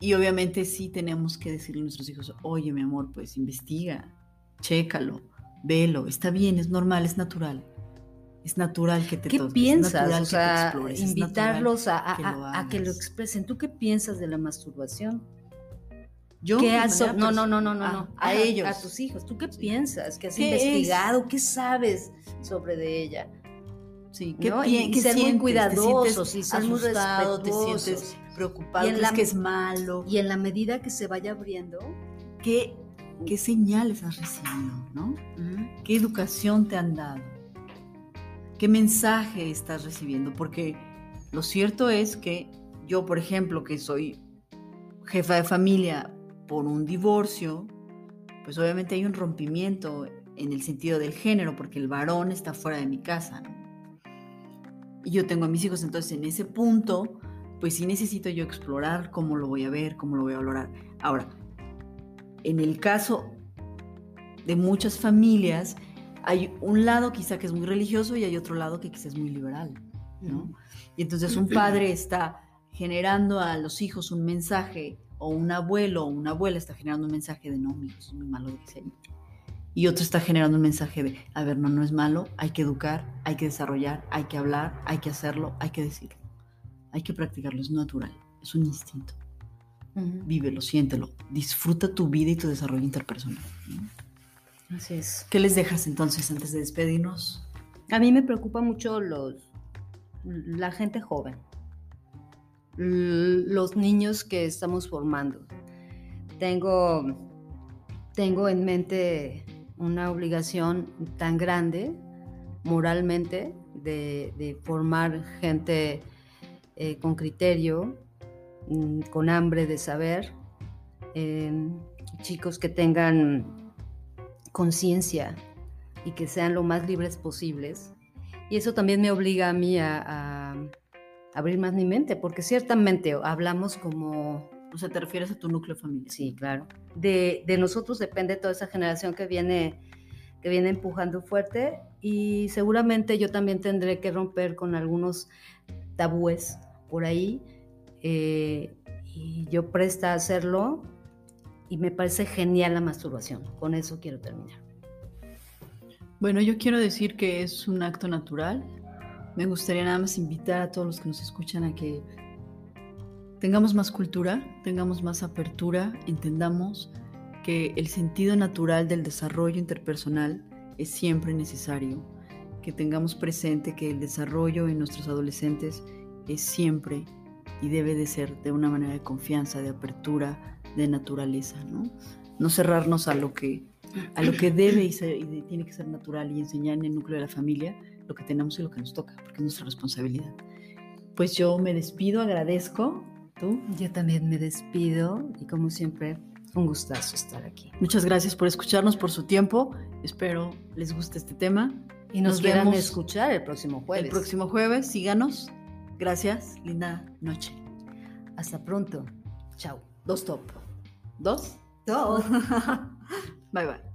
Y obviamente sí tenemos que decirle a nuestros hijos, oye, mi amor, pues investiga, chécalo, velo, está bien, es normal, es natural. Es natural que te ¿Qué toques, es piensas? natural O que te sea, explores, es invitarlos a, a- que lo a- a que lo expresen. ¿Tú qué piensas de la masturbación? Yo, ¿Qué has- no, no, pers- no, no, no, Ah, no. a ellos. A tus hijos. ¿Tú qué piensas? ¿Qué has ¿Qué es? investigado? ¿Qué sabes sobre de ella? Sí, ¿Qué, y, ser muy cuidadosos y ser muy. Te sientes preocupado, y que es malo. Y en la medida que se vaya abriendo, ¿qué, qué señales has recibido? ¿no? ¿Qué educación te han dado? ¿Qué mensaje estás recibiendo? Porque lo cierto es que yo, por ejemplo, que soy jefa de familia por un divorcio, pues obviamente hay un rompimiento en el sentido del género, porque el varón está fuera de mi casa. Y yo tengo a mis hijos, entonces en ese punto, pues sí necesito yo explorar cómo lo voy a ver, cómo lo voy a valorar. Ahora, en el caso de muchas familias, hay un lado quizá que es muy religioso y hay otro lado que quizá es muy liberal, ¿no? Y entonces un padre está generando a los hijos un mensaje, o un abuelo o una abuela está generando un mensaje de no, mi hijo es muy malo de diseño y otro está generando un mensaje de, a ver, no, no es malo, hay que educar, hay que desarrollar, hay que hablar, hay que hacerlo, hay que decirlo, hay que practicarlo, es natural, es un instinto. Vívelo, siéntelo, disfruta tu vida y tu desarrollo interpersonal. Así es. ¿Qué les dejas entonces antes de despedirnos? A mí me preocupa mucho los, la gente joven, los niños que estamos formando. Tengo, tengo en mente una obligación tan grande moralmente de, formar gente eh, con criterio, mm, con hambre de saber, em, chicos que tengan conciencia y que sean lo más libres posibles. Y eso también me obliga a mí a, abrir más mi mente, porque ciertamente hablamos como o sea, ¿te refieres a tu núcleo familiar? Sí, claro. De, de, nosotros depende toda esa generación que viene, que viene empujando fuerte y seguramente yo también tendré que romper con algunos tabúes por ahí eh, y yo presta a hacerlo y me parece genial la masturbación. Con eso quiero terminar. Bueno, yo quiero decir que es un acto natural. Me gustaría nada más invitar a todos los que nos escuchan a que tengamos más cultura, tengamos más apertura, entendamos que el sentido natural del desarrollo interpersonal es siempre necesario, que tengamos presente que el desarrollo en nuestros adolescentes es siempre y debe de ser de una manera de confianza, de apertura, de naturaleza, ¿no? No cerrarnos a lo que, a lo que debe y, y tiene que ser natural y enseñar en el núcleo de la familia lo que tenemos y lo que nos toca, porque es nuestra responsabilidad. Pues yo me despido, agradezco yo también me despido y como siempre, un gustazo estar aquí. Muchas gracias por escucharnos, por su tiempo. Espero les guste este tema. Y nos, quieran escuchar el próximo jueves. El próximo jueves, síganos. Gracias, linda noche. Hasta pronto. Chao. Dos top. ¿Dos? Dos. (laughs) bye bye.